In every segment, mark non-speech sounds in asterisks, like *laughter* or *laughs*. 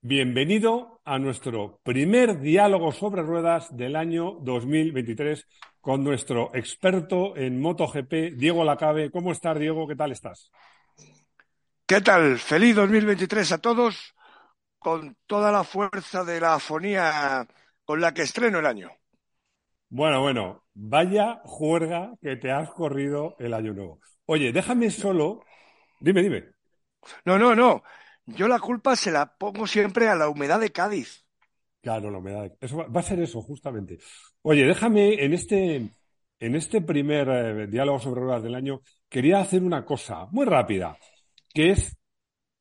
Bienvenido a nuestro primer diálogo sobre ruedas del año 2023 con nuestro experto en MotoGP, Diego Lacabe. ¿Cómo estás, Diego? ¿Qué tal estás? ¿Qué tal? Feliz 2023 a todos con toda la fuerza de la afonía con la que estreno el año. Bueno, bueno, vaya juerga que te has corrido el año nuevo. Oye, déjame solo. Dime, dime. No, no, no. Yo la culpa se la pongo siempre a la humedad de Cádiz. Claro, la humedad. Eso va, a ser eso, justamente. Oye, déjame en este, en este primer eh, diálogo sobre ruedas del año, quería hacer una cosa muy rápida, que es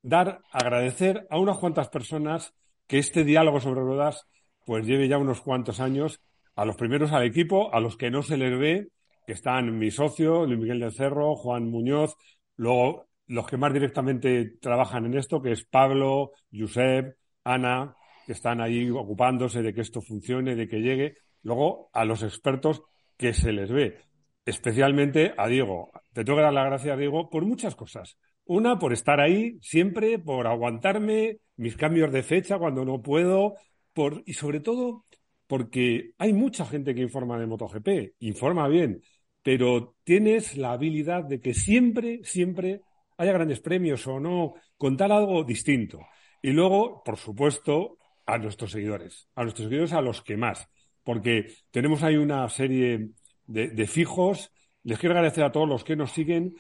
dar, agradecer a unas cuantas personas que este diálogo sobre ruedas pues lleve ya unos cuantos años, a los primeros al equipo, a los que no se les ve, que están mi socio, Luis Miguel del Cerro, Juan Muñoz, luego los que más directamente trabajan en esto, que es Pablo, Josep, Ana, que están ahí ocupándose de que esto funcione, de que llegue. Luego a los expertos que se les ve, especialmente a Diego. Te tengo que dar las gracias, Diego, por muchas cosas. Una, por estar ahí siempre, por aguantarme mis cambios de fecha cuando no puedo, por, y sobre todo porque hay mucha gente que informa de MotoGP, informa bien, pero tienes la habilidad de que siempre, siempre haya grandes premios o no, contar algo distinto. Y luego, por supuesto, a nuestros seguidores, a nuestros seguidores a los que más, porque tenemos ahí una serie de, de fijos. Les quiero agradecer a todos los que nos siguen,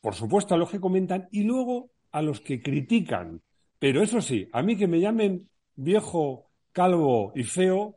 por supuesto a los que comentan y luego a los que critican. Pero eso sí, a mí que me llamen viejo, calvo y feo,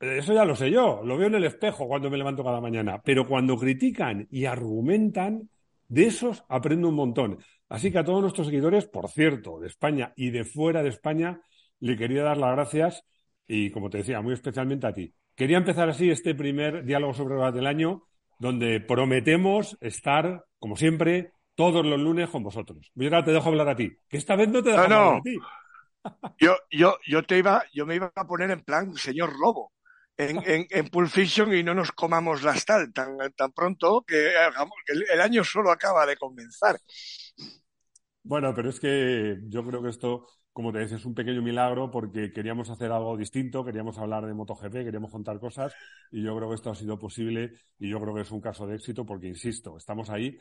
eso ya lo sé yo, lo veo en el espejo cuando me levanto cada mañana. Pero cuando critican y argumentan, de esos aprendo un montón. Así que a todos nuestros seguidores, por cierto, de España y de fuera de España, le quería dar las gracias y, como te decía, muy especialmente a ti. Quería empezar así este primer diálogo sobre horas del año, donde prometemos estar, como siempre, todos los lunes con vosotros. Y ahora te dejo hablar a ti, que esta vez no te dejo No, no. hablar a ti. Yo, yo, yo te iba, yo me iba a poner en plan señor Lobo en, en, en Pulp Fiction y no nos comamos las tal tan, tan pronto que, el, el año solo acaba de comenzar. Bueno, pero es que yo creo que esto, como te decía, es un pequeño milagro porque queríamos hacer algo distinto, queríamos hablar de MotoGP, queríamos contar cosas y yo creo que esto ha sido posible y yo creo que es un caso de éxito porque, insisto, estamos ahí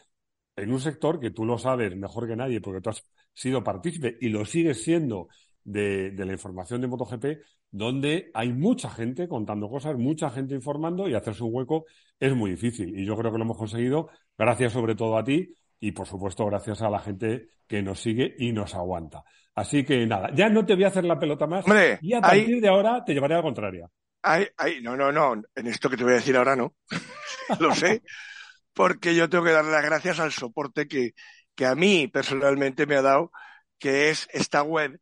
en un sector que tú lo sabes mejor que nadie porque tú has sido partícipe y lo sigues siendo de, de la información de MotoGP, donde hay mucha gente contando cosas, mucha gente informando y hacerse un hueco es muy difícil. Y yo creo que lo hemos conseguido gracias sobre todo a ti y por supuesto gracias a la gente que nos sigue y nos aguanta. Así que nada, ya no te voy a hacer la pelota más Hombre, y a partir de ahora te llevaré a la contraria. Ay, ay, no, no, no, en esto que te voy a decir ahora no, *laughs* lo sé, porque yo tengo que darle las gracias al soporte que, que a mí personalmente me ha dado, que es esta web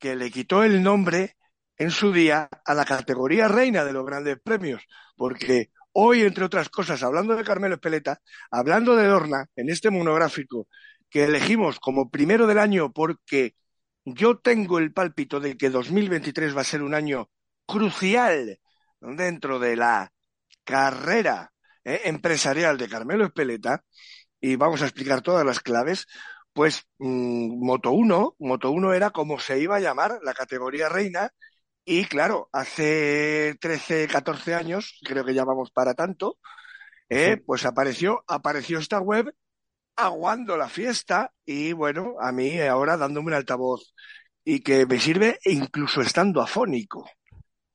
que le quitó el nombre en su día a la categoría reina de los grandes premios, porque hoy, entre otras cosas, hablando de Carmelo Espeleta, hablando de Dorna, en este monográfico que elegimos como primero del año porque yo tengo el pálpito de que 2023 va a ser un año crucial dentro de la carrera eh, empresarial de Carmelo Espeleta y vamos a explicar todas las claves, pues mm, Moto 1, Moto 1 era como se iba a llamar la categoría reina y claro, hace 13, 14 años, creo que ya vamos para tanto, eh, Sí. pues apareció, apareció esta web aguando la fiesta y bueno, a mí ahora dándome un altavoz y que me sirve incluso estando afónico.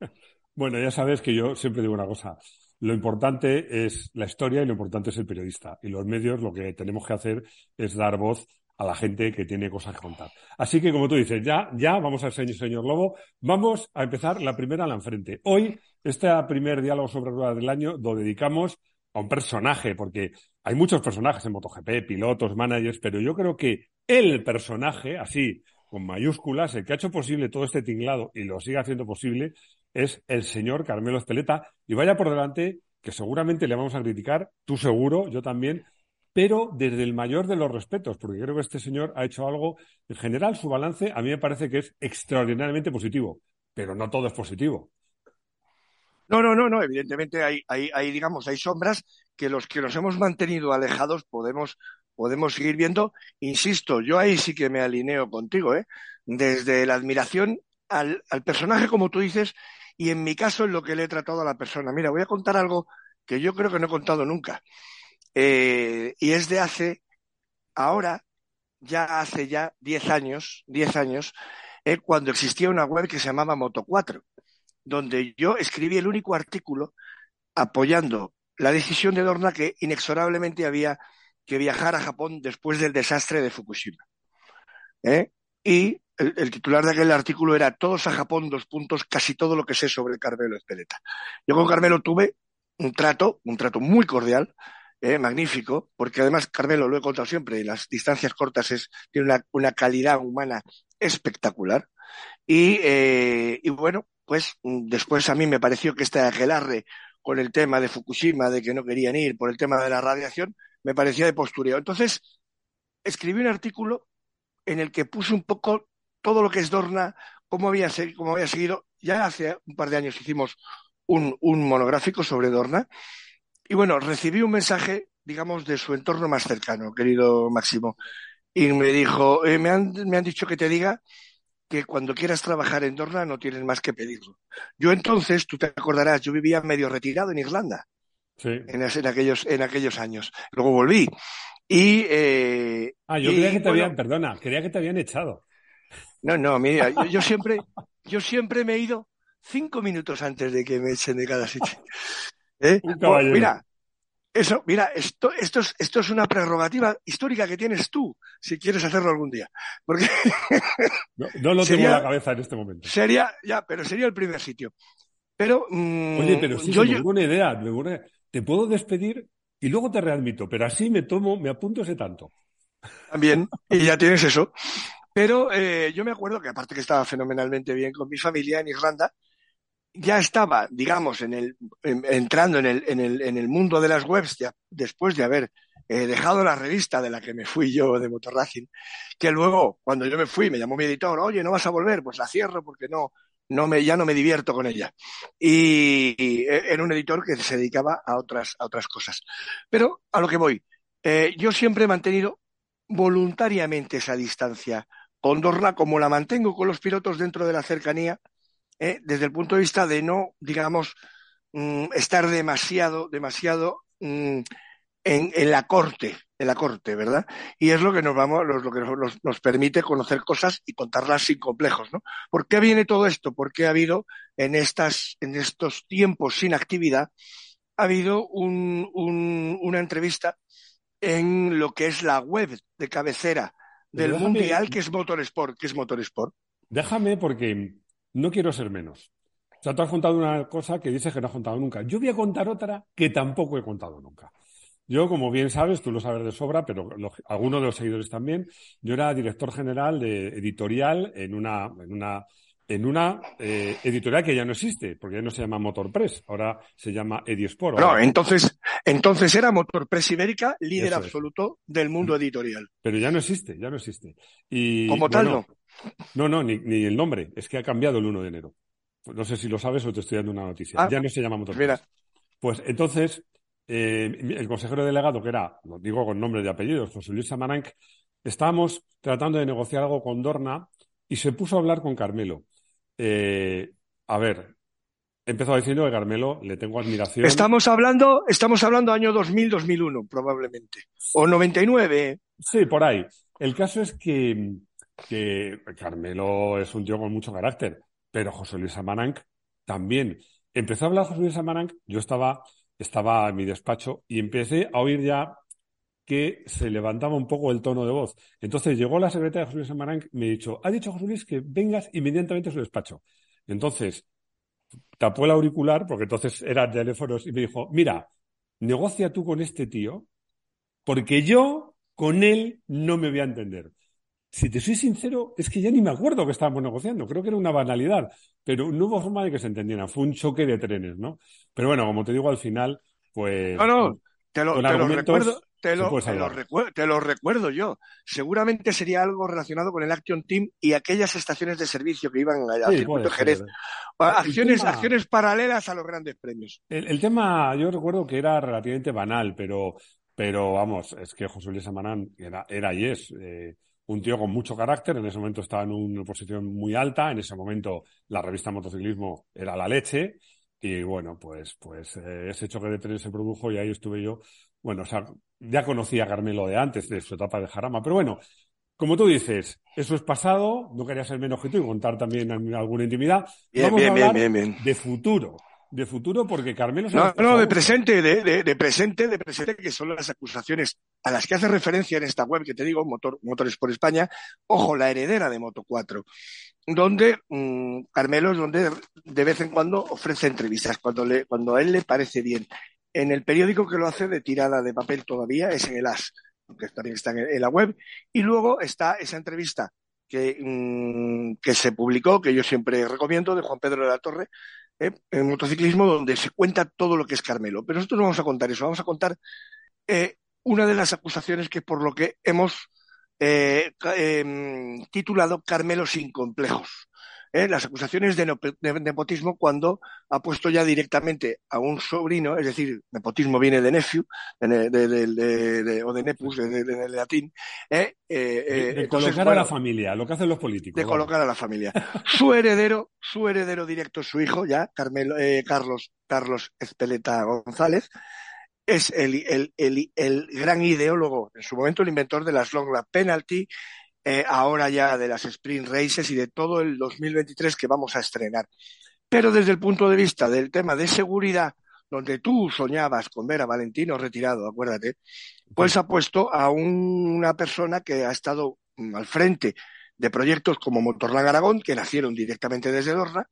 *laughs* Bueno, ya sabes que yo siempre digo una cosa. Lo importante es la historia y lo importante es el periodista. Y los medios lo que tenemos que hacer es dar voz a la gente que tiene cosas que contar. Así que, como tú dices, ya, ya vamos al señor, señor Lobo. Vamos a empezar la primera la enfrente. Hoy, este primer diálogo sobre ruedas del año lo dedicamos a un personaje, porque hay muchos personajes en MotoGP, pilotos, managers, pero yo creo que el personaje, así, con mayúsculas, el que ha hecho posible todo este tinglado y lo sigue haciendo posible, es el señor Carmelo Espeleta. Y vaya por delante, que seguramente le vamos a criticar, tú seguro, yo también, pero desde el mayor de los respetos, porque creo que este señor ha hecho algo, en general su balance a mí me parece que es extraordinariamente positivo, pero no todo es positivo. No, no, no, no, evidentemente hay, hay, hay, digamos, hay sombras que los que nos hemos mantenido alejados podemos, podemos seguir viendo. Insisto, yo ahí sí que me alineo contigo, ¿eh? Desde la admiración al, al personaje, como tú dices, y en mi caso en lo que le he tratado a la persona. Mira, voy a contar algo que yo creo que no he contado nunca. Eh, y es de hace, ahora, ya hace ya 10 años, 10 años, eh, cuando existía una web que se llamaba Moto4, donde yo escribí el único artículo apoyando la decisión de Dorna que inexorablemente había que viajar a Japón después del desastre de Fukushima. ¿Eh? Y el, el, titular de aquel artículo era Todos a Japón, dos puntos, casi todo lo que sé sobre Carmelo Espeleta. Yo con Carmelo tuve un trato, un trato muy cordial, eh, magnífico, porque además Carmelo, lo he contado siempre, las distancias cortas es, tiene una, una calidad humana espectacular. Y, eh, y bueno, pues después a mí me pareció que este aquelarre con el tema de Fukushima, de que no querían ir por el tema de la radiación, me parecía de postureo. Entonces, escribí un artículo en el que puse un poco todo lo que es Dorna, cómo había, cómo había seguido. Ya hace un par de años hicimos un, un monográfico sobre Dorna. Y bueno, recibí un mensaje, digamos, de su entorno más cercano, querido Máximo. Y me dijo, eh, me, han, me han dicho que te diga que cuando quieras trabajar en Dorna no tienes más que pedirlo. Yo entonces, tú te acordarás, yo vivía medio retirado en Irlanda. Sí. En, en, aquellos, en aquellos años. Luego volví. Y, eh, ah, yo y, creía que te bueno, habían, perdona, creía que te habían echado. No, no, mira, yo, yo, *laughs* siempre, yo siempre me he ido cinco minutos antes de que me echen de cada sitio. ¿Eh? Bueno, mira, eso, mira, esto, esto, es, esto es una prerrogativa histórica que tienes tú, si quieres hacerlo algún día. Porque no, no lo sería, tengo en la cabeza en este momento. Sería, ya, pero sería el primer sitio. Pero, mmm, Oye, pero sí, yo, me yo... una idea, me una... te puedo despedir y luego te readmito, pero así me tomo, me apunto ese tanto. También, y ya tienes eso. Pero eh, yo me acuerdo que aparte que estaba fenomenalmente bien con mi familia en Irlanda, ya estaba, digamos, en el, en, entrando en el, mundo de las webs después de haber eh, dejado la revista de la que me fui yo de Motorracing, que luego, cuando yo me fui, me llamó mi editor, oye, ¿no vas a volver? Pues la cierro porque no, no me, ya no me divierto con ella. Y, era un editor que se dedicaba a otras, a cosas. Pero a lo que voy, eh, yo siempre he mantenido voluntariamente esa distancia con Dorna, como la mantengo con los pilotos dentro de la cercanía, eh, desde el punto de vista de no, digamos, mm, estar demasiado, demasiado mm, en, en, la corte, en la corte, ¿verdad? Y es lo que nos vamos, lo que nos, nos, permite conocer cosas y contarlas sin complejos, ¿no? ¿Por qué viene todo esto? Porque ha habido en estas, en estos tiempos sin actividad, ha habido un, un, una entrevista en lo que es la web de cabecera del déjame, mundial, que es Motorsport, que es Motorsport. Déjame porque no quiero ser menos. O sea, tú has contado una cosa que dices que no has contado nunca. Yo voy a contar otra que tampoco he contado nunca. Yo, como bien sabes, tú lo sabes de sobra, pero los, algunos de los seguidores también, yo era director general de editorial en una, en una, en una eh, editorial que ya no existe, porque ya no se llama Motor Press, ahora se llama Edisport. No, entonces, entonces era Motor Press Ibérica, líder absoluto del mundo editorial. Pero ya no existe, ya no existe. Y, como tal, bueno, no. No, no, ni, ni, el nombre, es que ha cambiado el 1 de enero. No sé si lo sabes o te estoy dando una noticia. Ah, ya no se llama Motor mira. Press. Pues entonces, eh, el consejero delegado, que era, lo digo con nombre y apellidos, José Luis Samaranc, estábamos tratando de negociar algo con Dorna y se puso a hablar con Carmelo. Eh, a ver, empezó diciendo que Carmelo le tengo admiración. Estamos hablando, estamos hablando año 2000-2001, probablemente. O 99. Sí, por ahí. El caso es que, que Carmelo es un tío con mucho carácter, pero José Luis Samaranc también. Empezó a hablar José Luis Samaranc, yo estaba estaba en mi despacho y empecé a oír ya que se levantaba un poco el tono de voz. Entonces llegó la secretaria de José Luis Amarán y me dicho, ha dicho José Luis que vengas inmediatamente a su despacho. Entonces tapó el auricular, porque entonces eran teléfonos, y me dijo, mira, negocia tú con este tío, porque yo con él no me voy a entender si te soy sincero, es que ya ni me acuerdo que estábamos negociando. Creo que era una banalidad, pero no hubo forma de que se entendieran. Fue un choque de trenes, ¿no? Pero bueno, como te digo, al final, pues. No, no, te lo, te lo recuerdo. Te lo, te, lo recuerdo, te lo, recuerdo yo. Seguramente sería algo relacionado con el Action Team y aquellas estaciones de servicio que iban allá sí, circuito Jerez. Acciones, tema, acciones paralelas a los grandes premios. El, el, tema, yo recuerdo que era relativamente banal, pero, pero vamos, es que José Luis Amarán era, era y es. Eh, un tío con mucho carácter, en ese momento estaba en una posición muy alta, en ese momento la revista Motociclismo era la leche, y bueno, pues, pues eh, ese choque de trenes se produjo y ahí estuve yo. Bueno, o sea, ya conocía a Carmelo de antes, de su etapa de Jarama, pero bueno, como tú dices, eso es pasado, no quería ser menos objetivo y contar también alguna intimidad. Vamos a hablar de futuro de futuro porque Carmelo... No, no, de presente, de, de, presente, de presente, que son las acusaciones a las que hace referencia en esta web que te digo, Motor, Motores por España, ojo, la heredera de Moto 4, donde mm, Carmelo es donde de vez en cuando ofrece entrevistas, cuando, le, cuando a él le parece bien. En el periódico que lo hace de tirada de papel todavía es en el AS, que también está en, la web, y luego está esa entrevista que, mm, que se publicó, que yo siempre recomiendo, de Juan Pedro de la Torre, ¿eh? en motociclismo donde se cuenta todo lo que es Carmelo. Pero nosotros no vamos a contar eso, vamos a contar eh, una de las acusaciones que por lo que hemos eh, em, titulado Carmelo sin complejos. ¿Eh? las acusaciones de, nepotismo cuando ha puesto ya directamente a un sobrino, es decir, nepotismo viene de nephew, de, o de nepus, de, latín. ¿eh? Eh, de, colocar a la familia, lo que hacen los políticos. De colocar a la familia. su heredero, su heredero directo su hijo, ya, Carmelo, Carlos, Carlos Espeleta González, es el, el, el, el, gran ideólogo, en su momento el inventor de las long penalty, eh, ahora ya de las sprint races y de todo el 2023 que vamos a estrenar. Pero desde el punto de vista del tema de seguridad, donde tú soñabas con ver a Valentino retirado, acuérdate, pues ha puesto a una persona que ha estado mm, al frente de proyectos como Motorland Aragón, que nacieron directamente desde Dorna,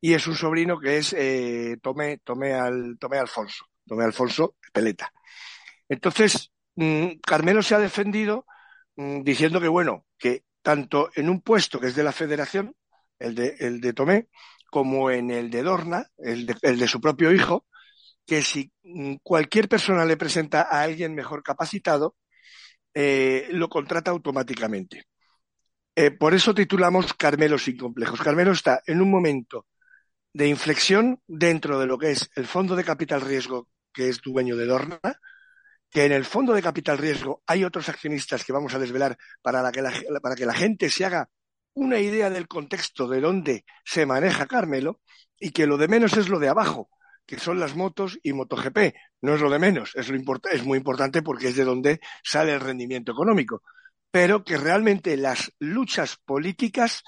y es un sobrino que es eh, Tomé, Tomé, al, Tomé Alfonso, Tomé Alfonso Peleta. Entonces, mm, Carmelo se ha defendido diciendo que, bueno, que tanto en un puesto que es de la federación, el de, el de Tomé, como en el de Dorna, el de, el de su propio hijo, que si mm, cualquier persona le presenta a alguien mejor capacitado, eh, lo contrata automáticamente. Eh, por eso titulamos Carmelo sin complejos. Carmelo está en un momento de inflexión dentro de lo que es el fondo de capital riesgo que es dueño de Dorna, que en el fondo de capital riesgo hay otros accionistas que vamos a desvelar para, que la, gente se haga una idea del contexto de dónde se maneja Carmelo y que lo de menos es lo de abajo, que son las motos y MotoGP. No es lo de menos, es, lo es muy importante porque es de donde sale el rendimiento económico. Pero que realmente las luchas políticas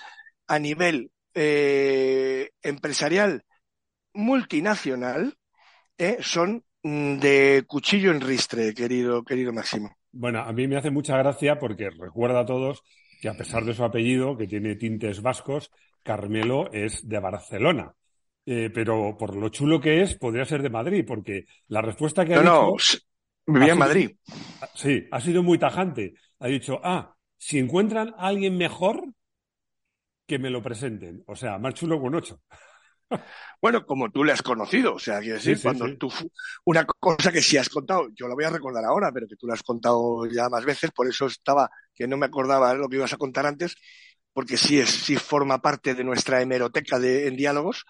a nivel eh, empresarial multinacional eh, son de cuchillo en ristre, querido, querido Máximo. Bueno, a mí me hace mucha gracia porque recuerda a todos que a pesar de su apellido, que tiene tintes vascos, Carmelo es de Barcelona. Eh, pero por lo chulo que es, podría ser de Madrid, porque la respuesta que ha no, dicho... No, vivía en Madrid. Sí, ha sido muy tajante. Ha dicho, ah, si encuentran a alguien mejor, que me lo presenten. O sea, más chulo con ocho. *laughs* Bueno, como tú le has conocido, o sea, quiero decir, cuando tú, una cosa que sí has contado, yo la voy a recordar ahora, pero que tú la has contado ya más veces, por eso estaba, que no me acordaba lo que ibas a contar antes, porque sí es, sí forma parte de nuestra hemeroteca de, en diálogos,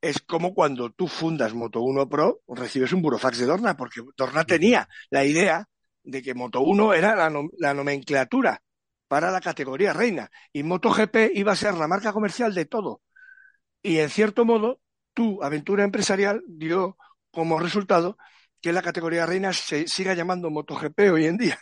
es como cuando tú fundas Moto 1 Pro, recibes un burofax de Dorna, porque Dorna tenía la idea de que Moto 1 era la, la nomenclatura para la categoría reina y MotoGP iba a ser la marca comercial de todo y en cierto modo, tu aventura empresarial dio como resultado que la categoría reina se siga llamando MotoGP hoy en día.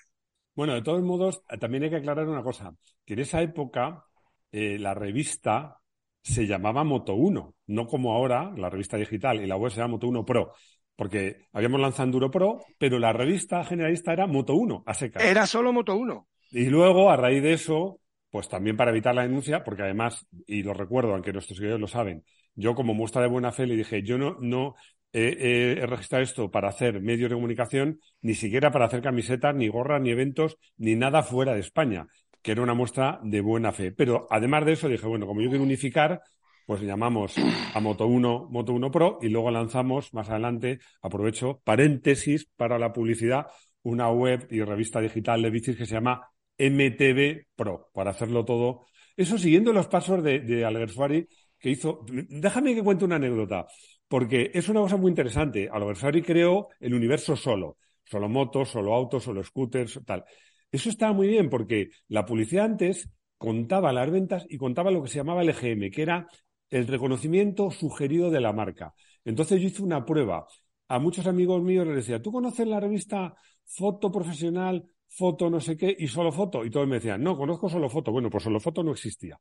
Bueno, de todos modos, también hay que aclarar una cosa, que en esa época eh, la revista se llamaba Moto 1, no como ahora, la revista digital, y la web se llama Moto 1 Pro, porque habíamos lanzado Enduro Pro, pero la revista generalista era Moto 1, a secas. Era solo Moto 1. Y luego, a raíz de eso, pues también para evitar la denuncia, porque además, y lo recuerdo, aunque nuestros seguidores lo saben, yo como muestra de buena fe le dije, yo no, no he registrado esto para hacer medios de comunicación, ni siquiera para hacer camisetas, ni gorras, ni eventos, ni nada fuera de España, que era una muestra de buena fe. Pero además de eso dije, bueno, como yo quiero unificar, pues llamamos a Moto 1, Moto 1 Pro y luego lanzamos más adelante, aprovecho, paréntesis para la publicidad, una web y revista digital de bicis que se llama MTV Pro, para hacerlo todo. Eso siguiendo los pasos de, de que hizo. Déjame que cuente una anécdota, porque es una cosa muy interesante. Alguersuari creó el universo solo. Solo motos, solo autos, solo scooters, tal. Eso estaba muy bien porque la publicidad antes contaba las ventas y contaba lo que se llamaba el EGM, que era el reconocimiento sugerido de la marca. Entonces yo hice una prueba. A muchos amigos míos les decía, ¿tú conoces la revista Foto Profesional, Foto no sé qué y Solo Foto? Y todos me decían, no, conozco Solo Foto. Bueno, pues Solo Foto no existía.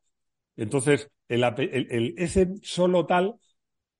Entonces, el, ese solo tal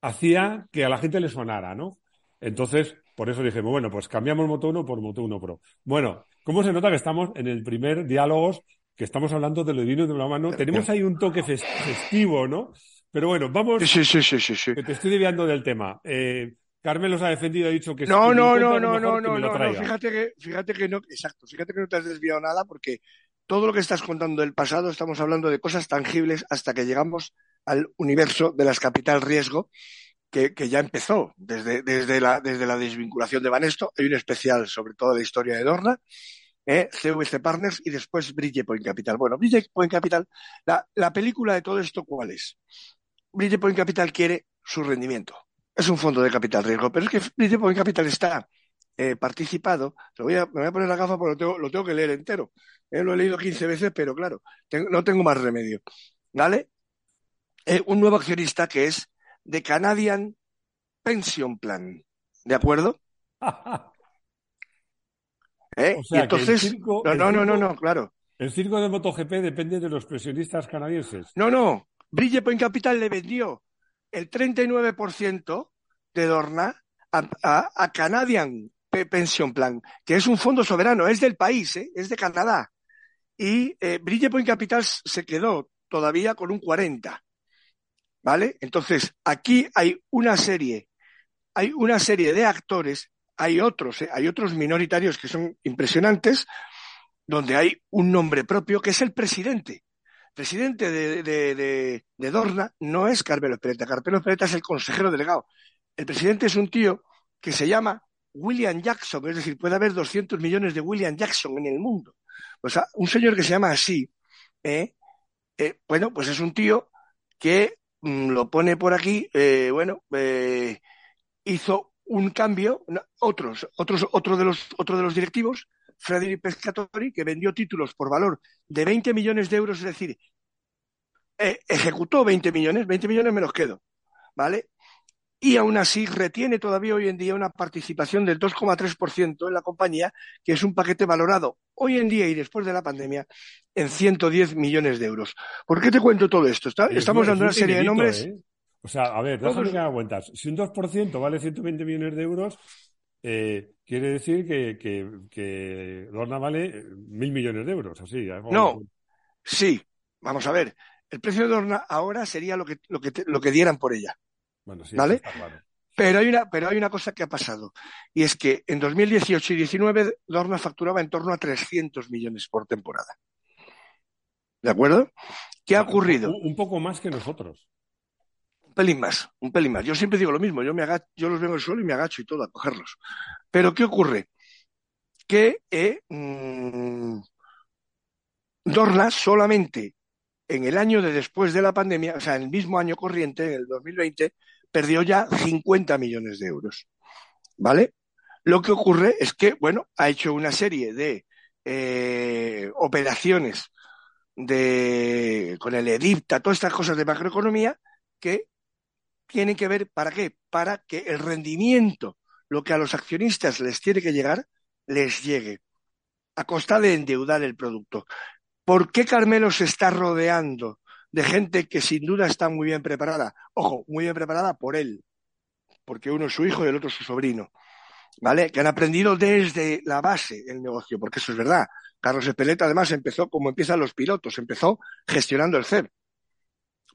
hacía que a la gente le sonara, ¿no? Entonces, por eso dije, bueno, pues cambiamos Moto 1 por Moto 1 Pro. Bueno, ¿cómo se nota que estamos en el primer diálogos, que estamos hablando de lo divino de la mano? Tenemos ahí un toque festivo, ¿no? Pero bueno, vamos. Sí, sí, sí, sí, sí. Que te estoy desviando del tema. Eh, Carmen los ha defendido, ha dicho que no, no, no, no, no, no, no, fíjate que, fíjate que no, exacto, fíjate que no te has desviado nada porque todo lo que estás contando del pasado estamos hablando de cosas tangibles hasta que llegamos al universo de las capital riesgo que, que ya empezó desde, desde, la, desde la desvinculación de Banesto. Hay un especial sobre toda la historia de Dorna, eh, CVC Partners y después Bridgepoint Capital. Bueno, Bridgepoint Capital, la, la película de todo esto, ¿cuál es? Bridgepoint Capital quiere su rendimiento. Es un fondo de capital riesgo, pero es que Bridgepoint Capital está eh, participado. Lo voy a, me voy a poner la gafa porque lo tengo, lo tengo que leer entero. Eh, lo he leído 15 veces, pero claro, no tengo más remedio. ¿Vale? Eh, un nuevo accionista que es de Canadian Pension Plan. ¿De acuerdo? *laughs* ¿Eh? y entonces, no, no, no, no, no, claro. El circo de MotoGP depende de los presionistas canadienses. No, no. Bridgepoint Capital le vendió el 39% de Dorna a, Canadian Pension Plan, que es un fondo soberano, es del país, ¿eh? es de Canadá. Y eh, Bridgepoint Capital se quedó todavía con un 40%. ¿Vale? Entonces, aquí hay una serie, hay una serie de actores, hay otros, ¿eh? hay otros minoritarios que son impresionantes, donde hay un nombre propio que es el presidente presidente de, Dorna no es Carmelo Espereta. Carmelo Espereta es el consejero delegado. El presidente es un tío que se llama William Jackson, es decir, puede haber 200 millones de William Jackson en el mundo. O sea, un señor que se llama así, ¿eh? Eh, bueno, pues es un tío que mm, lo pone por aquí, eh, bueno, hizo un cambio, otros, otros, otro de los, otro de los directivos Frederick Pescatori, que vendió títulos por valor de 20 millones de euros, es decir, eh, ejecutó 20 millones, 20 millones me los quedo, ¿vale? Y aún así retiene todavía hoy en día una participación del 2,3% en la compañía, que es un paquete valorado hoy en día y después de la pandemia en 110 millones de euros. ¿Por qué te cuento todo esto? estamos dando una serie de nombres. ¿eh? O sea, a ver, déjame que haga cuentas. Si un 2% vale 120 millones de euros, eh, quiere decir que, que, Dorna vale eh, mil millones de euros, así. No, sí, vamos a ver. El precio de Dorna ahora sería lo que, lo que, lo que dieran por ella. Bueno, sí, ¿Vale? Pero hay, una, pero hay una cosa que ha pasado, y es que en 2018 y 2019 Dorna facturaba en torno a 300 millones por temporada. ¿De acuerdo? ¿Qué ha ocurrido? un poco más que nosotros pelín más, un pelín más. Yo siempre digo lo mismo, yo, me agacho, yo los vengo al suelo y me agacho y todo a cogerlos. Pero ¿qué ocurre? Que eh, mm, Dorna solamente en el año de después de la pandemia, o sea, en el mismo año corriente, en el 2020, perdió ya 50 millones de euros. ¿Vale? Lo que ocurre es que, bueno, ha hecho una serie de eh, operaciones de, con el EDIPTA, todas estas cosas de macroeconomía, que tiene que ver para qué? Para que el rendimiento, lo que a los accionistas les tiene que llegar, les llegue a costa de endeudar el producto. ¿Por qué Carmelo se está rodeando de gente que sin duda está muy bien preparada? Ojo, muy bien preparada por él, porque uno es su hijo y el otro su sobrino. ¿Vale? Que han aprendido desde la base el negocio, porque eso es verdad. Carlos Espeleta además empezó como empiezan los pilotos, empezó gestionando el CEP.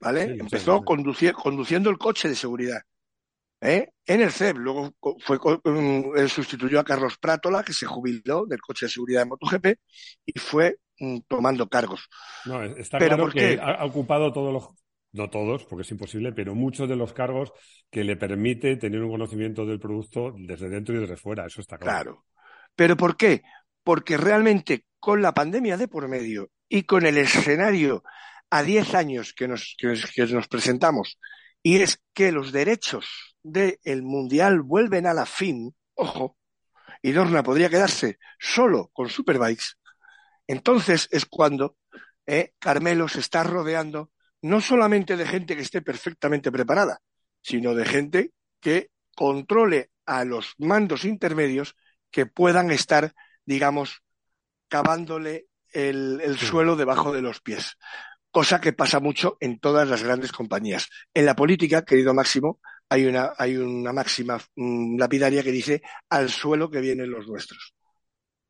¿Vale? Empezó conduciendo el coche de seguridad. ¿eh? En el CEP, luego fue, mm, él sustituyó a Carlos Prátola, que se jubiló del coche de seguridad de MotoGP y fue mm, tomando cargos. No, está claro que ha ocupado todos los, no todos, porque es imposible, pero muchos de los cargos que le permite tener un conocimiento del producto desde dentro y desde fuera, eso está claro. Claro. ¿Pero por qué? Porque realmente con la pandemia de por medio y con el escenario a 10 años que nos, que, nos presentamos y es que los derechos del Mundial vuelven a la fin, ojo, y Dorna podría quedarse solo con Superbikes, Entonces es cuando eh, Carmelo se está rodeando no solamente de gente que esté perfectamente preparada, sino de gente que controle a los mandos intermedios que puedan estar, digamos, cavándole el, el Sí. suelo debajo de los pies. Cosa que pasa mucho en todas las grandes compañías. En la política, querido Máximo, hay una, hay una máxima mm, lapidaria que dice al suelo que vienen los nuestros.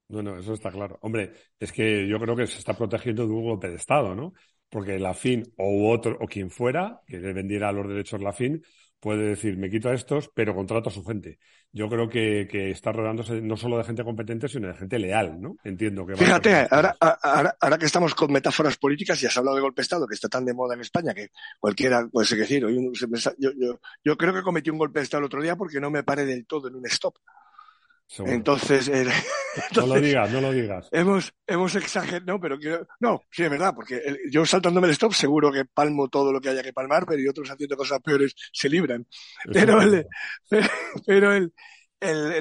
No, no, eso está claro. Hombre, es que yo creo que se está protegiendo de un golpe de Estado, ¿no? Porque la FIN o otro, o quien fuera, que le vendiera los derechos la FIN, puede decir, me quito a estos, pero contrato a su gente. Yo creo que, que está rodeándose no solo de gente competente, sino de gente leal, ¿no? Entiendo que va Fíjate, esas ahora, a- ahora, ahora que estamos con metáforas políticas y has hablado de golpe de Estado, que está tan de moda en España que cualquiera puede decir, yo, yo, yo creo que cometí un golpe de Estado el otro día porque no me paré del todo en un stop. Seguro. Entonces, eh, *laughs* No lo digas, no lo digas. hemos, hemos exagerado, no, pero quiero, no, sí, es verdad, porque el- yo saltándome el stop seguro que palmo todo lo que haya que palmar, pero y otros haciendo cosas peores se libran. Pero, el, pero el,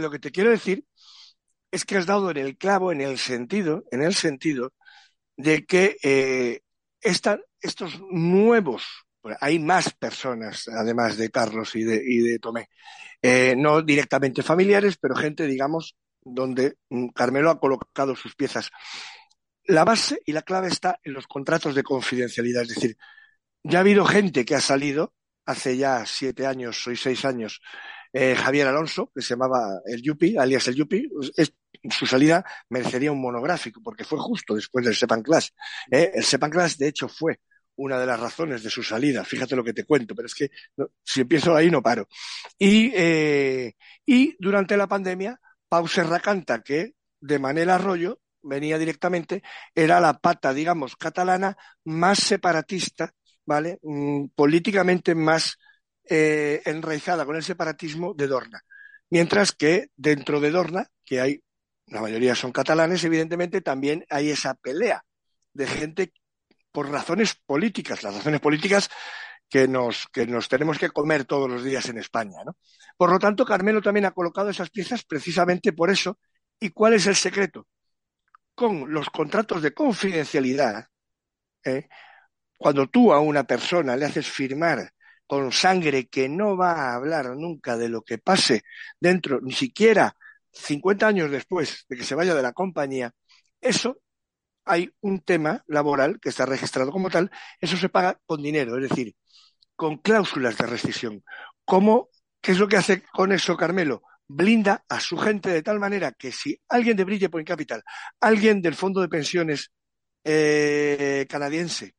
lo que te quiero decir es que has dado en el clavo, en el sentido, en el sentido de que eh, esta- estos nuevos, hay más personas, además de Carlos y de, y de Tomé, eh, no directamente familiares, pero gente, digamos, donde mm, Carmelo ha colocado sus piezas. La base y la clave está en los contratos de confidencialidad, es decir, ya ha habido gente que ha salido hace ya siete años o seis años, eh, Javier Alonso, que se llamaba el Yupi, alias el Yupi, es, su salida merecería un monográfico, porque fue justo después del Sepan Clash. ¿eh? El Sepan Clash, de hecho, fue una de las razones de su salida. Fíjate lo que te cuento, pero es que si empiezo ahí no paro. Y, eh, y durante la pandemia, Pau Serra canta que de Manel Arroyo venía directamente, era la pata, digamos, catalana más separatista, ¿vale? Mm, políticamente más eh, enraizada con el separatismo de Dorna. Mientras que dentro de Dorna, que hay, la mayoría son catalanes, evidentemente también hay esa pelea de gente por razones políticas, las razones políticas que nos, que nos tenemos que comer todos los días en España. ¿no? Por lo tanto, Carmelo también ha colocado esas piezas precisamente por eso. ¿Y cuál es el secreto? Con los contratos de confidencialidad, ¿eh? cuando tú a una persona le haces firmar con sangre que no va a hablar nunca de lo que pase dentro, ni siquiera 50 años después de que se vaya de la compañía, eso hay un tema laboral que está registrado como tal, eso se paga con dinero, es decir, con cláusulas de rescisión. ¿Cómo, ¿Qué es lo que hace con eso Carmelo? Blinda a su gente de tal manera que si alguien de Bridgepoint Capital, alguien del fondo de pensiones eh, canadiense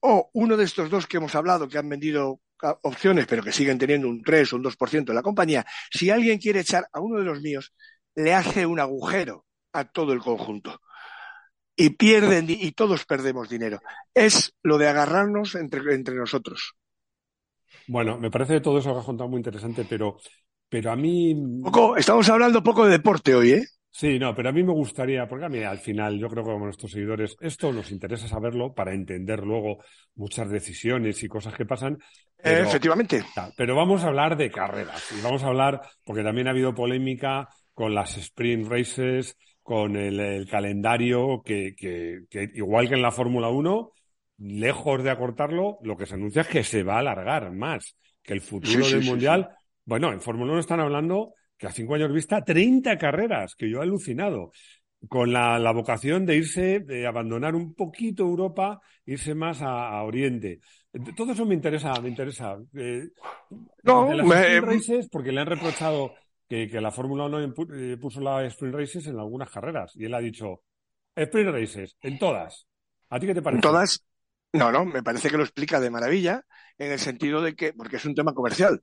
o uno de estos dos que hemos hablado que han vendido opciones pero que siguen teniendo un 3 o un 2% de la compañía, si alguien quiere echar a uno de los míos, le hace un agujero a todo el conjunto y pierden y todos perdemos dinero. Es lo de agarrarnos entre, entre nosotros. Bueno, me parece todo eso que has contado muy interesante, pero, pero a mí. Poco, estamos hablando poco de deporte hoy, ¿eh? Sí, no, pero a mí me gustaría, porque a mí al final yo creo que como nuestros seguidores, esto nos interesa saberlo para entender luego muchas decisiones y cosas que pasan. Pero, eh, efectivamente. Pero vamos a hablar de carreras y vamos a hablar, porque también ha habido polémica con las sprint races, con el, el calendario, que, que, que, igual que en la Fórmula 1, lejos de acortarlo, lo que se anuncia es que se va a alargar más, que el futuro sí, del sí, Mundial. Sí, bueno, en Fórmula 1 están hablando que a cinco años vista, 30 carreras, que yo he alucinado, con la, la vocación de irse, de abandonar un poquito Europa, irse más a, a Oriente. Todo eso me interesa, me interesa. Eh, no, de las me... races, porque le han reprochado que, que la Fórmula 1 eh, puso la sprint races en algunas carreras, y él ha dicho, sprint races, en todas. ¿A ti qué te parece? En todas. No, no, me parece que lo explica de maravilla, en el sentido de que, porque es un tema comercial.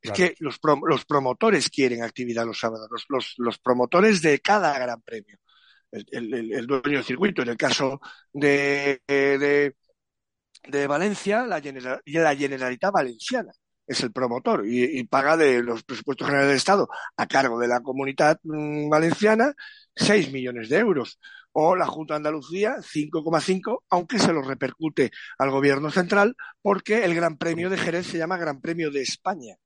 Es claro. que los, prom los, promotores quieren actividad los sábados, los, los, los promotores de cada gran premio. El, el, el, dueño del circuito, en el caso de, de, de Valencia, la, General, la Generalitat Valenciana es el promotor y, paga de los presupuestos generales del Estado a cargo de la comunidad mmm, valenciana 6 millones de euros. O la Junta de Andalucía 5,5, aunque se lo repercute al gobierno central porque el Gran Premio de Jerez se llama Gran Premio de España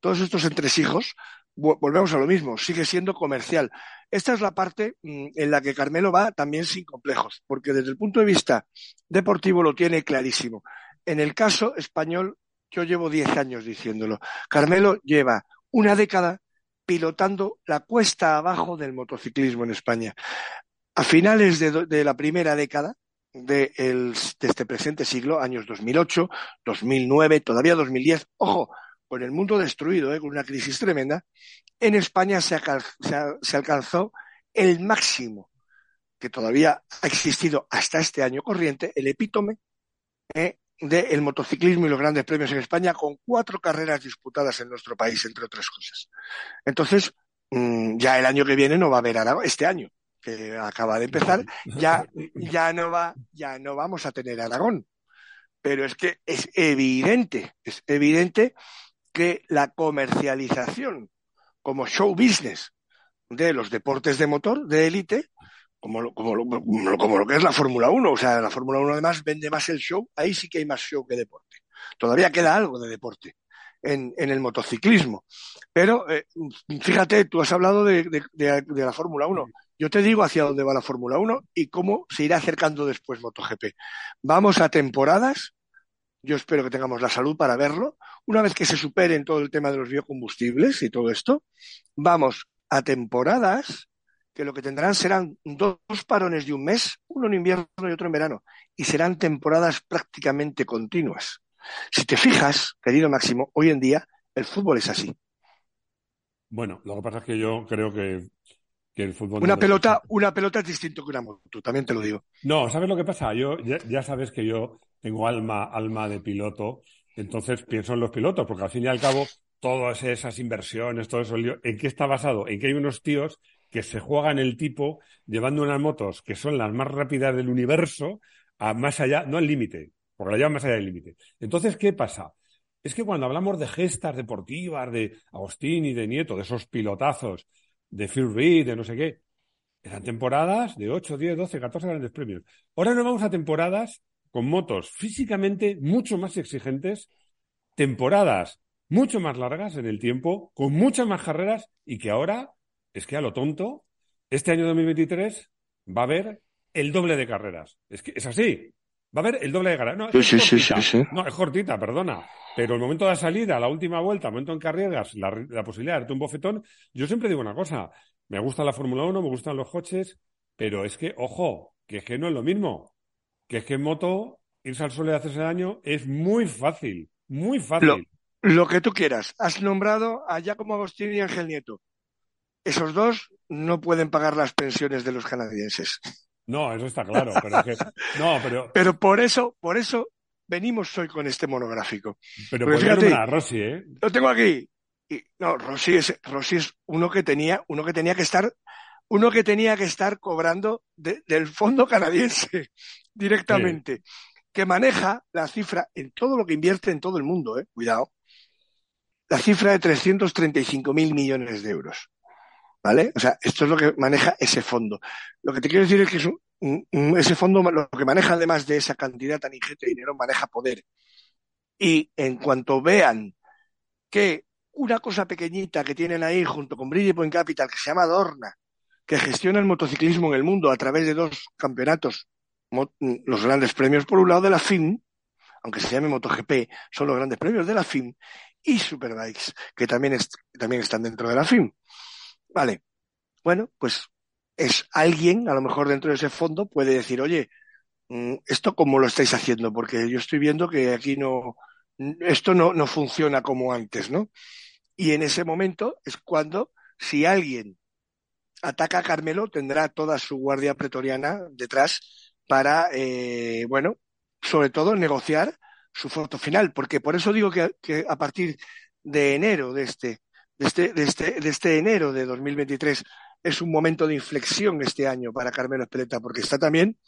todos estos entresijos volvemos a lo mismo, sigue siendo comercial. Esta es la parte mm, en la que Carmelo va también sin complejos, porque desde el punto de vista deportivo lo tiene clarísimo. En el caso español, yo llevo 10 años diciéndolo. Carmelo lleva una década pilotando la cuesta abajo del motociclismo en España. A finales de, la primera década de, este presente siglo, años 2008, 2009, todavía 2010, ojo, con el mundo destruido, ¿eh? con una crisis tremenda, en España se, alcanzó el máximo que todavía ha existido hasta este año corriente, el epítome ¿eh? Del motociclismo y los grandes premios en España, con cuatro carreras disputadas en nuestro país, entre otras cosas. Entonces, mm, ya el año que viene no va a haber Aragón, este año que acaba de empezar, ya, ya no va, ya no vamos a tener Aragón. Pero es que es evidente, es evidente que la comercialización como show business de los deportes de motor de élite, como lo, como, como lo que es la Fórmula 1, o sea, la Fórmula 1 además vende más el show, ahí sí que hay más show que deporte. Todavía queda algo de deporte en, en el motociclismo. Pero eh, fíjate, tú has hablado de, de, de, de la Fórmula 1. Yo te digo hacia dónde va la Fórmula 1 y cómo se irá acercando después MotoGP. Vamos a temporadas yo espero que tengamos la salud para verlo. Una vez que se superen todo el tema de los biocombustibles y todo esto, vamos a temporadas que lo que tendrán serán dos parones de un mes, uno en invierno y otro en verano, y serán temporadas prácticamente continuas. Si te fijas, querido Máximo, hoy en día el fútbol es así. Bueno, lo que pasa es que yo creo que, el fútbol... Una pelota, una pelota es distinto que una moto, también te lo digo. No, ¿sabes lo que pasa? Yo ya sabes que yo tengo alma, alma de piloto, entonces pienso en los pilotos, porque al fin y al cabo, todas esas inversiones, todo eso, ¿en qué está basado? En que hay unos tíos que se juegan el tipo llevando unas motos que son las más rápidas del universo a más allá, no al límite, porque la llevan más allá del límite. Entonces, ¿qué pasa? Es que cuando hablamos de gestas deportivas, de Agustín y de Nieto, de esos pilotazos, de Phil Reed, de no sé qué, eran temporadas de 8, 10, 12, 14 grandes premios. Ahora nos vamos a temporadas con motos físicamente mucho más exigentes, temporadas mucho más largas en el tiempo, con muchas más carreras y que ahora, es que a lo tonto, este año 2023 va a haber el doble de carreras. Es que es así. Va a haber el doble de carreras. No, es, cortita. no, es cortita, perdona. Pero el momento de la salida, la última vuelta, el momento en que arriesgas la, la posibilidad de darte un bofetón, yo siempre digo una cosa. Me gusta la Fórmula 1, me gustan los coches, pero es que, ojo, que es que no es lo mismo que es que en moto irse al sol y hacerse daño es muy fácil, muy fácil. Lo, que tú quieras. Has nombrado a Giacomo Agostini y Ángel Nieto. Esos dos no pueden pagar las pensiones de los canadienses. No, eso está claro, pero no, pero *laughs* pero por eso, por eso venimos hoy con este monográfico. Pero fíjate, a Rossi, ¿eh? Lo tengo aquí. Y, no, Rossi es, Rossi es uno que tenía, uno que tenía que estar, uno que tenía que estar cobrando del fondo canadiense *laughs* directamente, que maneja la cifra en todo lo que invierte en todo el mundo, eh, cuidado, la cifra de 335 mil millones de euros. ¿Vale? O sea, esto es lo que maneja ese fondo. Lo que te quiero decir es que ese fondo lo que maneja además de esa cantidad tan ingente de dinero maneja poder. Y en cuanto vean que una cosa pequeñita que tienen ahí junto con Point Capital que se llama Dorna, que gestiona el motociclismo en el mundo a través de dos campeonatos los grandes premios, por un lado, de la FIM, aunque se llame MotoGP, son los grandes premios de la FIM, y Superbikes, que también, también están dentro de la FIM. Vale. Bueno, pues es alguien, a lo mejor dentro de ese fondo, puede decir, oye, mm, ¿esto cómo lo estáis haciendo? Porque yo estoy viendo que aquí no, esto no, no funciona como antes, ¿no? Y en ese momento es cuando, si alguien ataca a Carmelo, tendrá toda su guardia pretoriana detrás para, eh, bueno, sobre todo negociar su foto final, porque por eso digo que, a partir de enero de este, de este, de este, de este enero de 2023 es un momento de inflexión este año para Carmelo Espeleta, porque está también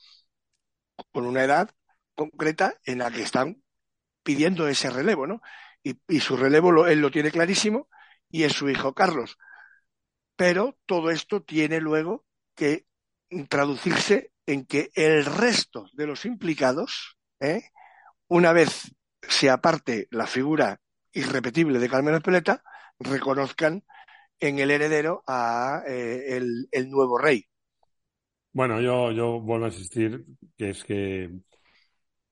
con una edad concreta en la que están pidiendo ese relevo, ¿no? Y, y su relevo él lo tiene clarísimo y es su hijo Carlos. Pero todo esto tiene luego que traducirse en que el resto de los implicados, ¿eh? una vez se aparte la figura irrepetible de Carmen Espeleta, reconozcan en el heredero a eh, el, nuevo rey. Bueno, yo, yo vuelvo a insistir que es que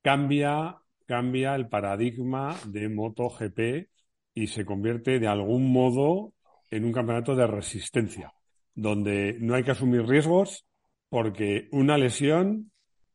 cambia, cambia el paradigma de MotoGP y se convierte de algún modo en un campeonato de resistencia, donde no hay que asumir riesgos porque una lesión,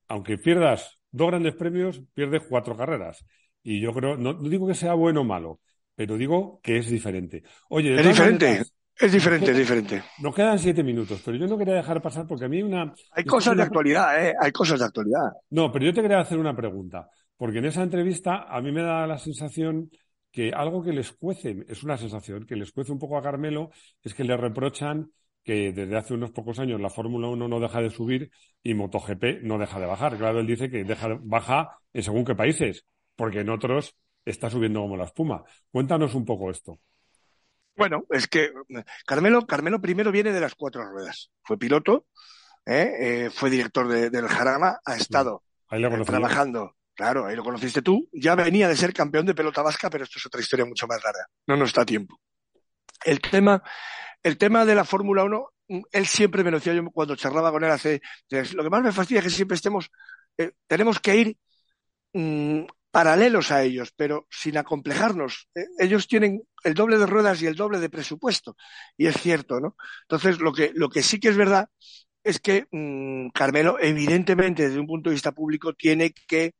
aunque pierdas dos grandes premios, pierdes cuatro carreras. Y yo creo, no, digo que sea bueno o malo, pero digo que es diferente. Oye, es diferente. es diferente, es diferente. Nos quedan siete minutos, pero yo no quería dejar pasar porque a mí una... Hay cosas de actualidad, ¿eh? Hay cosas de actualidad. No, pero yo te quería hacer una pregunta, porque en esa entrevista a mí me da la sensación que algo que les cuece, es una sensación, que les cuece un poco a Carmelo, es que le reprochan que desde hace unos pocos años la Fórmula 1 no deja de subir y MotoGP no deja de bajar. Claro, él dice que deja, baja en según qué países, porque en otros está subiendo como la espuma. Cuéntanos un poco esto. Bueno, es que Carmelo, Carmelo primero viene de las cuatro ruedas. Fue piloto, ¿eh? Eh, fue director del Jarama, ha estado trabajando Claro, ahí lo conociste tú. Ya venía de ser campeón de pelota vasca, pero esto es otra historia mucho más rara. No nos está a tiempo. El tema, el tema de la Fórmula 1, mm, él siempre me lo decía yo cuando charlaba con él hace. Lo que más me fastidia es que siempre estemos. Eh, tenemos que ir mm, paralelos a ellos, pero sin acomplejarnos. Eh, ellos tienen el doble de ruedas y el doble de presupuesto. Y es cierto, ¿no? Entonces, lo que, lo que sí que es verdad es que mm, Carmelo, evidentemente, desde un punto de vista público, tiene que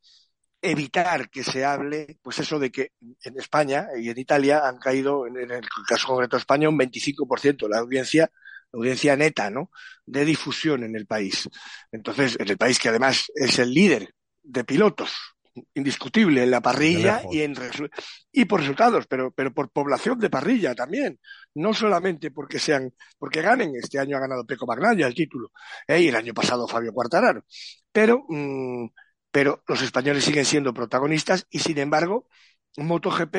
evitar que se hable, pues eso de que en España y en Italia han caído, en el caso concreto de España, un 25% la audiencia, la audiencia neta, ¿no? De difusión en el país. Entonces, en el país que además es el líder de pilotos, indiscutible en la parrilla y en y por resultados, pero, pero por población de parrilla también. No solamente porque sean, porque ganen. Este año ha ganado Peco Magnaya el título, ¿eh? y el año pasado Fabio Quartararo. Pero mmm, pero los españoles siguen siendo protagonistas y sin embargo MotoGP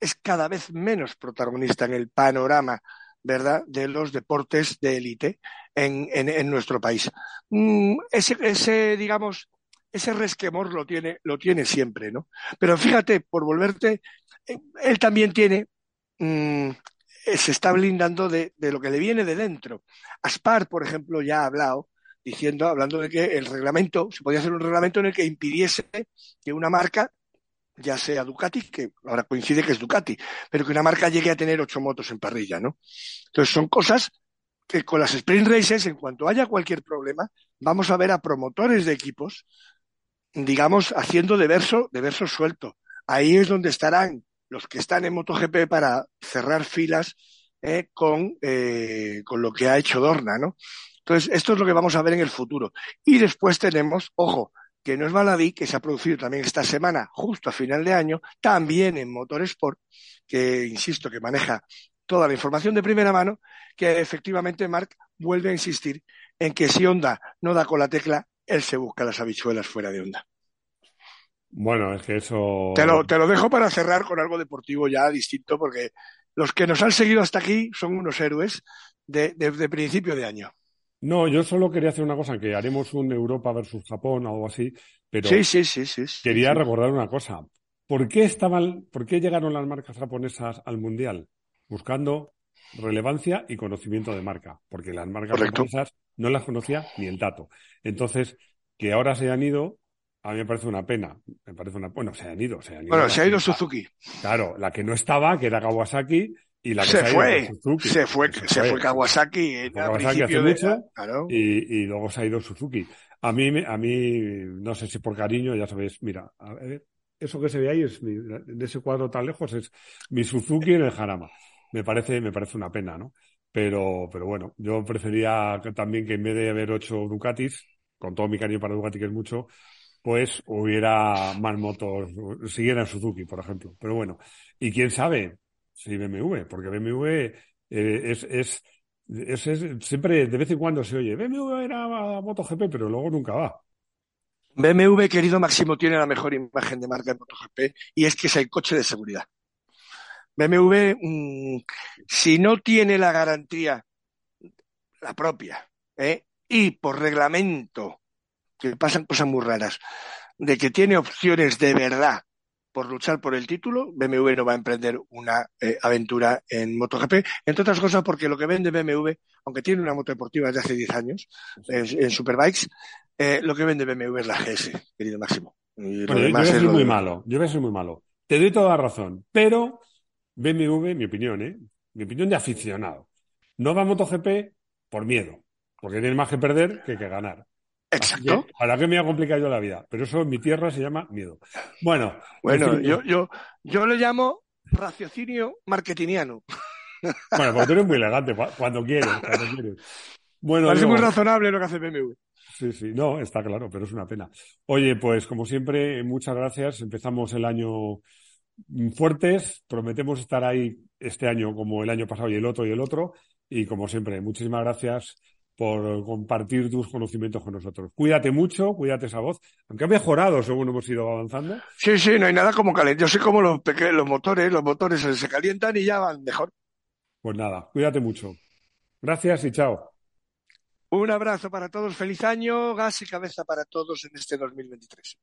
es cada vez menos protagonista en el panorama ¿verdad? de los deportes de élite en, en, nuestro país. Mm, ese, ese, digamos, ese resquemor lo tiene, lo tiene siempre, ¿no? Pero fíjate, por volverte, eh, él también tiene, mm, se está blindando de, de, lo que le viene de dentro. Aspar, por ejemplo, ya ha hablado diciendo, hablando de que el reglamento, se podía hacer un reglamento en el que impidiese que una marca, ya sea Ducati, que ahora coincide que es Ducati, pero que una marca llegue a tener ocho motos en parrilla, ¿no? Entonces son cosas que con las sprint races, en cuanto haya cualquier problema, vamos a ver a promotores de equipos, digamos, haciendo de verso, de verso suelto. Ahí es donde estarán los que están en MotoGP para cerrar filas eh, con, eh, con lo que ha hecho Dorna, ¿no? Entonces, esto es lo que vamos a ver en el futuro. Y después tenemos, ojo, que no es baladí, que se ha producido también esta semana, justo a final de año, también en Motorsport, que insisto, que maneja toda la información de primera mano, que efectivamente Mark vuelve a insistir en que si Honda no da con la tecla, él se busca las habichuelas fuera de Honda. Bueno, es que eso. Te lo, te lo dejo para cerrar con algo deportivo ya distinto, porque los que nos han seguido hasta aquí son unos héroes de, de principio de año. No, yo solo quería hacer una cosa, que haremos un Europa versus Japón o algo así, pero sí, sí, sí, sí, quería recordar una cosa. ¿Por qué estaban, por qué llegaron las marcas japonesas al mundial? Buscando relevancia y conocimiento de marca, porque las marcas japonesas no las conocía ni el dato. Entonces, que ahora se han ido, a mí me parece una pena. Me parece una, bueno, se han ido, se han ido. Bueno, se ha ido Suzuki. Claro, la que no estaba, que era Kawasaki, y la se, fue, se, fue, se, fue, Kawasaki, en Kawasaki hace mucho y, y, luego se ha ido Suzuki. A mí, a mí, no sé si por cariño, ya sabéis, mira, a ver, eso que se ve ahí es mi, de ese cuadro tan lejos es mi Suzuki en el Jarama. Me parece, me parece una pena, ¿no? Pero, pero bueno, yo prefería también que en vez de haber ocho Ducatis, con todo mi cariño para Ducati que es mucho, pues hubiera más motos, siguiera Suzuki, por ejemplo. Pero bueno, y quién sabe, Sí, BMW, porque BMW eh, es, es, es, siempre de vez en cuando se oye, BMW era MotoGP, pero luego nunca va. BMW, querido Máximo, tiene la mejor imagen de marca en MotoGP y es que es el coche de seguridad. BMW, mm, si no tiene la garantía, la propia, ¿eh? y por reglamento, que pasan cosas muy raras, de que tiene opciones de verdad por luchar por el título. BMW no va a emprender una eh, aventura en MotoGP, entre otras cosas porque lo que vende BMW, aunque tiene una moto deportiva desde hace 10 años en, Superbikes, eh, lo que vende BMW es la GS, querido Máximo. Y yo voy a ser muy malo, yo voy a ser muy malo. Te doy toda la razón, pero BMW, mi opinión, ¿eh? mi opinión de aficionado, no va a MotoGP por miedo, porque tiene más que perder que que ganar. Exacto. ¿Para qué me ha complicado yo la vida? Pero eso en mi tierra se llama miedo. Bueno. Bueno, yo, yo, yo le llamo raciocinio marketingiano. Bueno, porque tú eres muy elegante cuando quieres, cuando quieres. Bueno, Parece muy razonable lo que hace BMW. Sí, sí, no, está claro, pero es una pena. Oye, pues como siempre, muchas gracias. Empezamos el año fuertes, prometemos estar ahí este año como el año pasado y el otro y el otro. Y como siempre, muchísimas gracias por compartir tus conocimientos con nosotros. Cuídate mucho, cuídate esa voz, aunque ha mejorado según hemos ido avanzando. Sí, sí, no hay nada como calentar. Yo sé cómo los, los motores, los motores se calientan y ya van mejor. Pues nada, cuídate mucho. Gracias y chao. Un abrazo para todos, feliz año, gas y cabeza para todos en este 2023.